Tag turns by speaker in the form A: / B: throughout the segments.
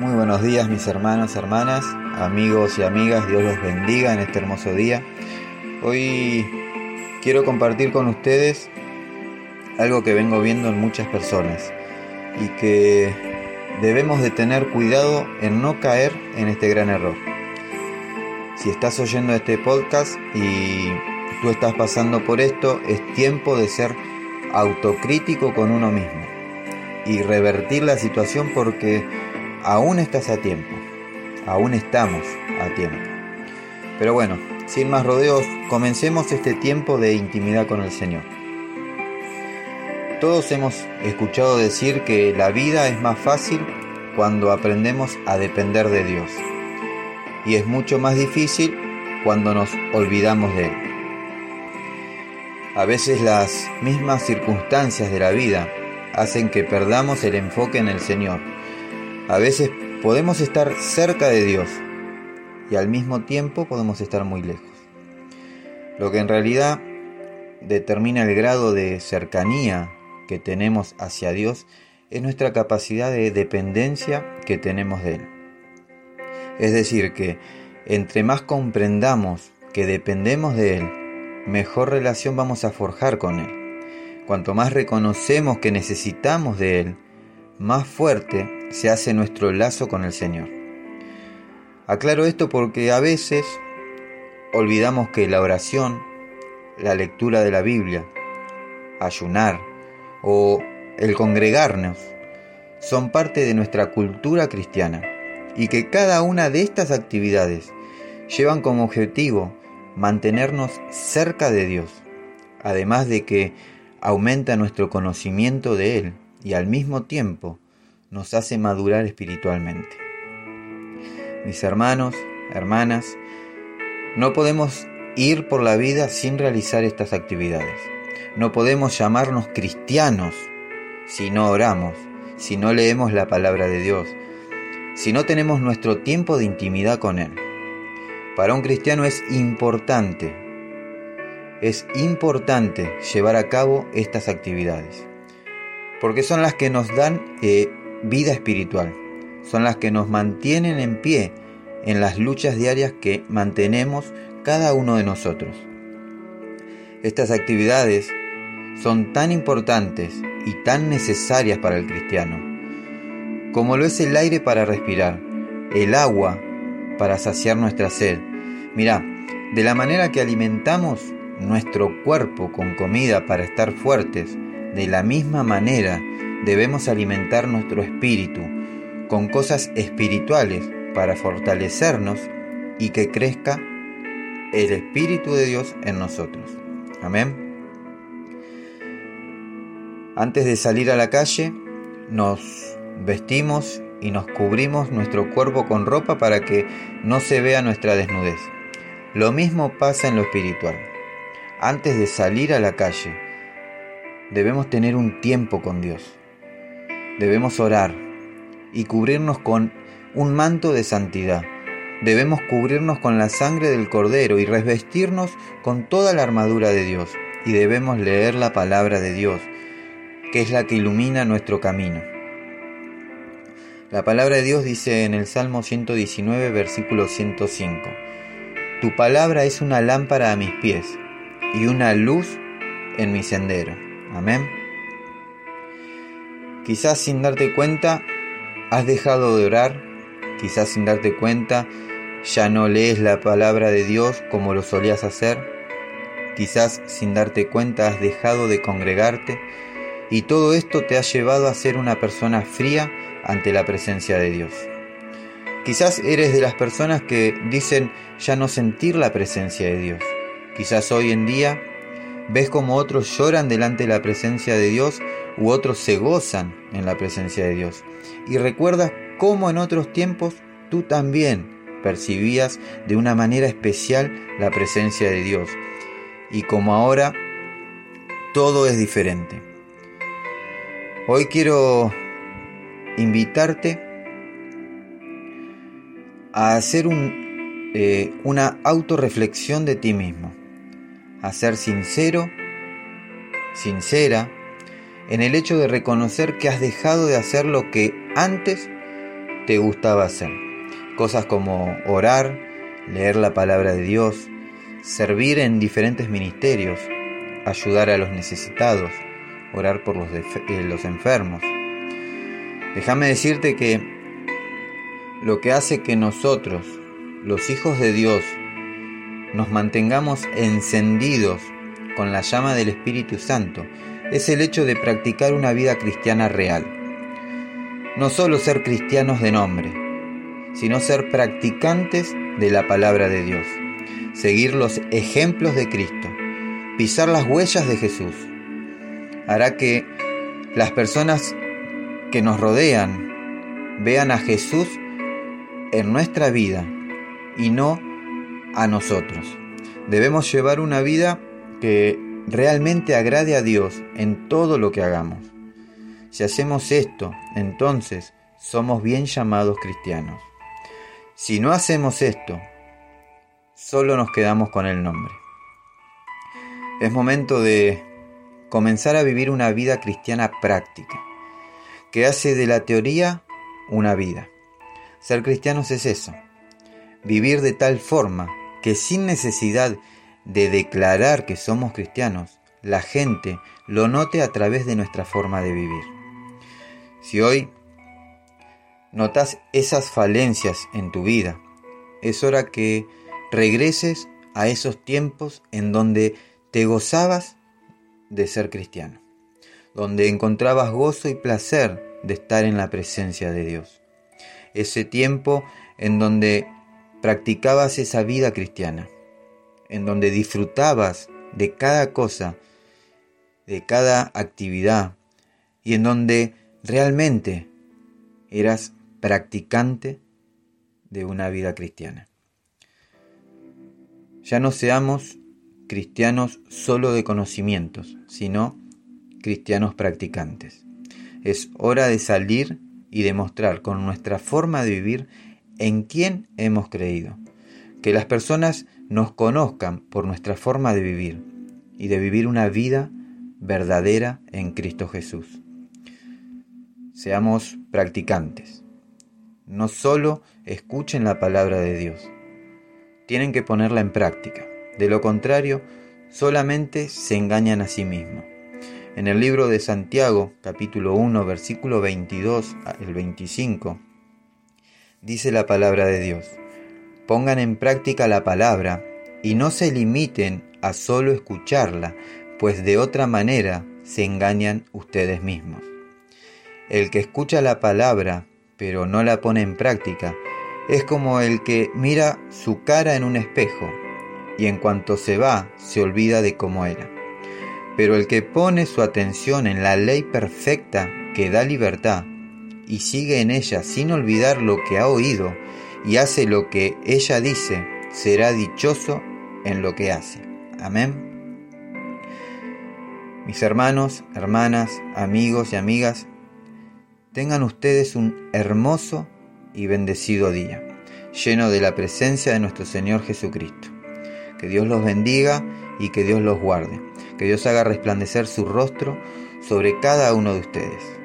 A: Muy buenos días mis hermanos, hermanas, amigos y amigas, Dios los bendiga en este hermoso día. Hoy quiero compartir con ustedes algo que vengo viendo en muchas personas y que debemos de tener cuidado en no caer en este gran error. Si estás oyendo este podcast y tú estás pasando por esto, es tiempo de ser autocrítico con uno mismo y revertir la situación porque aún estás a tiempo, aún estamos a tiempo. Pero bueno, sin más rodeos, comencemos este tiempo de intimidad con el Señor. Todos hemos escuchado decir que la vida es más fácil cuando aprendemos a depender de Dios y es mucho más difícil cuando nos olvidamos de Él. A veces las mismas circunstancias de la vida hacen que perdamos el enfoque en el Señor. A veces podemos estar cerca de Dios y al mismo tiempo podemos estar muy lejos. Lo que en realidad determina el grado de cercanía que tenemos hacia Dios es nuestra capacidad de dependencia que tenemos de Él. Es decir, que entre más comprendamos que dependemos de Él, mejor relación vamos a forjar con Él. Cuanto más reconocemos que necesitamos de Él, más fuerte se hace nuestro lazo con el Señor. Aclaro esto porque a veces olvidamos que la oración, la lectura de la Biblia, ayunar o el congregarnos son parte de nuestra cultura cristiana y que cada una de estas actividades llevan como objetivo mantenernos cerca de Dios, además de que aumenta nuestro conocimiento de Él y al mismo tiempo nos hace madurar espiritualmente. Mis hermanos, hermanas, no podemos ir por la vida sin realizar estas actividades. No podemos llamarnos cristianos si no oramos, si no leemos la palabra de Dios, si no tenemos nuestro tiempo de intimidad con Él. Para un cristiano es importante es importante llevar a cabo estas actividades, porque son las que nos dan eh, vida espiritual, son las que nos mantienen en pie en las luchas diarias que mantenemos cada uno de nosotros. Estas actividades son tan importantes y tan necesarias para el cristiano, como lo es el aire para respirar, el agua para saciar nuestra sed. Mira, de la manera que alimentamos nuestro cuerpo con comida para estar fuertes, de la misma manera debemos alimentar nuestro espíritu con cosas espirituales para fortalecernos y que crezca el Espíritu de Dios en nosotros. Amén. Antes de salir a la calle, nos vestimos y nos cubrimos nuestro cuerpo con ropa para que no se vea nuestra desnudez. Lo mismo pasa en lo espiritual antes de salir a la calle, debemos tener un tiempo con Dios. Debemos orar y cubrirnos con un manto de santidad. Debemos cubrirnos con la sangre del Cordero y revestirnos con toda la armadura de Dios. Y debemos leer la palabra de Dios, que es la que ilumina nuestro camino. La palabra de Dios dice en el Salmo 119, versículo 105, Tu palabra es una lámpara a mis pies y una luz en mi sendero. Amén. Quizás sin darte cuenta has dejado de orar, quizás sin darte cuenta ya no lees la palabra de Dios como lo solías hacer, quizás sin darte cuenta has dejado de congregarte y todo esto te ha llevado a ser una persona fría ante la presencia de Dios. Quizás eres de las personas que dicen ya no sentir la presencia de Dios. Quizás hoy en día ves como otros lloran delante de la presencia de Dios u otros se gozan en la presencia de Dios. Y recuerdas cómo en otros tiempos tú también percibías de una manera especial la presencia de Dios. Y como ahora todo es diferente. Hoy quiero invitarte a hacer un, eh, una autorreflexión de ti mismo a ser sincero, sincera, en el hecho de reconocer que has dejado de hacer lo que antes te gustaba hacer. Cosas como orar, leer la palabra de Dios, servir en diferentes ministerios, ayudar a los necesitados, orar por los, eh, los enfermos. Déjame decirte que lo que hace que nosotros, los hijos de Dios, nos mantengamos encendidos con la llama del Espíritu Santo es el hecho de practicar una vida cristiana real. No solo ser cristianos de nombre, sino ser practicantes de la palabra de Dios, seguir los ejemplos de Cristo, pisar las huellas de Jesús. Hará que las personas que nos rodean vean a Jesús en nuestra vida y no a nosotros. Debemos llevar una vida que realmente agrade a Dios en todo lo que hagamos. Si hacemos esto, entonces somos bien llamados cristianos. Si no hacemos esto, solo nos quedamos con el nombre. Es momento de comenzar a vivir una vida cristiana práctica, que hace de la teoría una vida. Ser cristianos es eso, vivir de tal forma que sin necesidad de declarar que somos cristianos, la gente lo note a través de nuestra forma de vivir. Si hoy notas esas falencias en tu vida, es hora que regreses a esos tiempos en donde te gozabas de ser cristiano, donde encontrabas gozo y placer de estar en la presencia de Dios. Ese tiempo en donde practicabas esa vida cristiana en donde disfrutabas de cada cosa, de cada actividad, y en donde realmente eras practicante de una vida cristiana. Ya no seamos cristianos solo de conocimientos, sino cristianos practicantes. Es hora de salir y demostrar con nuestra forma de vivir en quién hemos creído. Que las personas nos conozcan por nuestra forma de vivir y de vivir una vida verdadera en Cristo Jesús. Seamos practicantes. No solo escuchen la palabra de Dios, tienen que ponerla en práctica. De lo contrario, solamente se engañan a sí mismos. En el libro de Santiago, capítulo 1, versículo 22 al 25, dice la palabra de Dios pongan en práctica la palabra y no se limiten a solo escucharla, pues de otra manera se engañan ustedes mismos. El que escucha la palabra pero no la pone en práctica es como el que mira su cara en un espejo y en cuanto se va se olvida de cómo era. Pero el que pone su atención en la ley perfecta que da libertad y sigue en ella sin olvidar lo que ha oído, y hace lo que ella dice, será dichoso en lo que hace. Amén. Mis hermanos, hermanas, amigos y amigas, tengan ustedes un hermoso y bendecido día, lleno de la presencia de nuestro Señor Jesucristo. Que Dios los bendiga y que Dios los guarde. Que Dios haga resplandecer su rostro sobre cada uno de ustedes.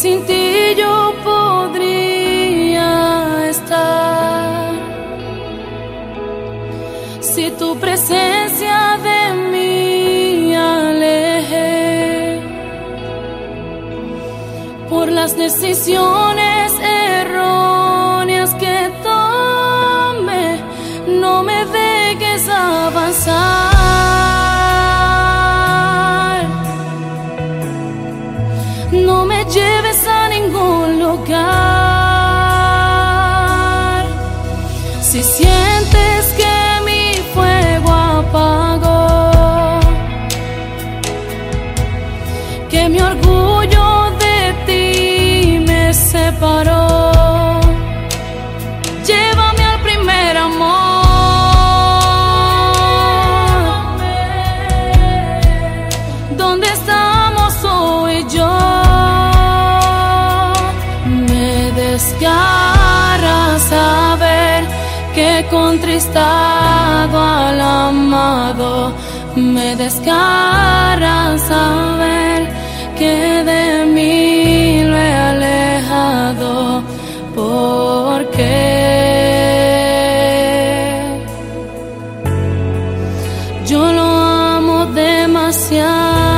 B: Sin ti yo podría estar. Si tu presencia de mí alejé por las decisiones erróneas que tome, no me dejes avanzar. contristado al amado, me descarra saber que de mí lo he alejado. Porque yo lo amo demasiado.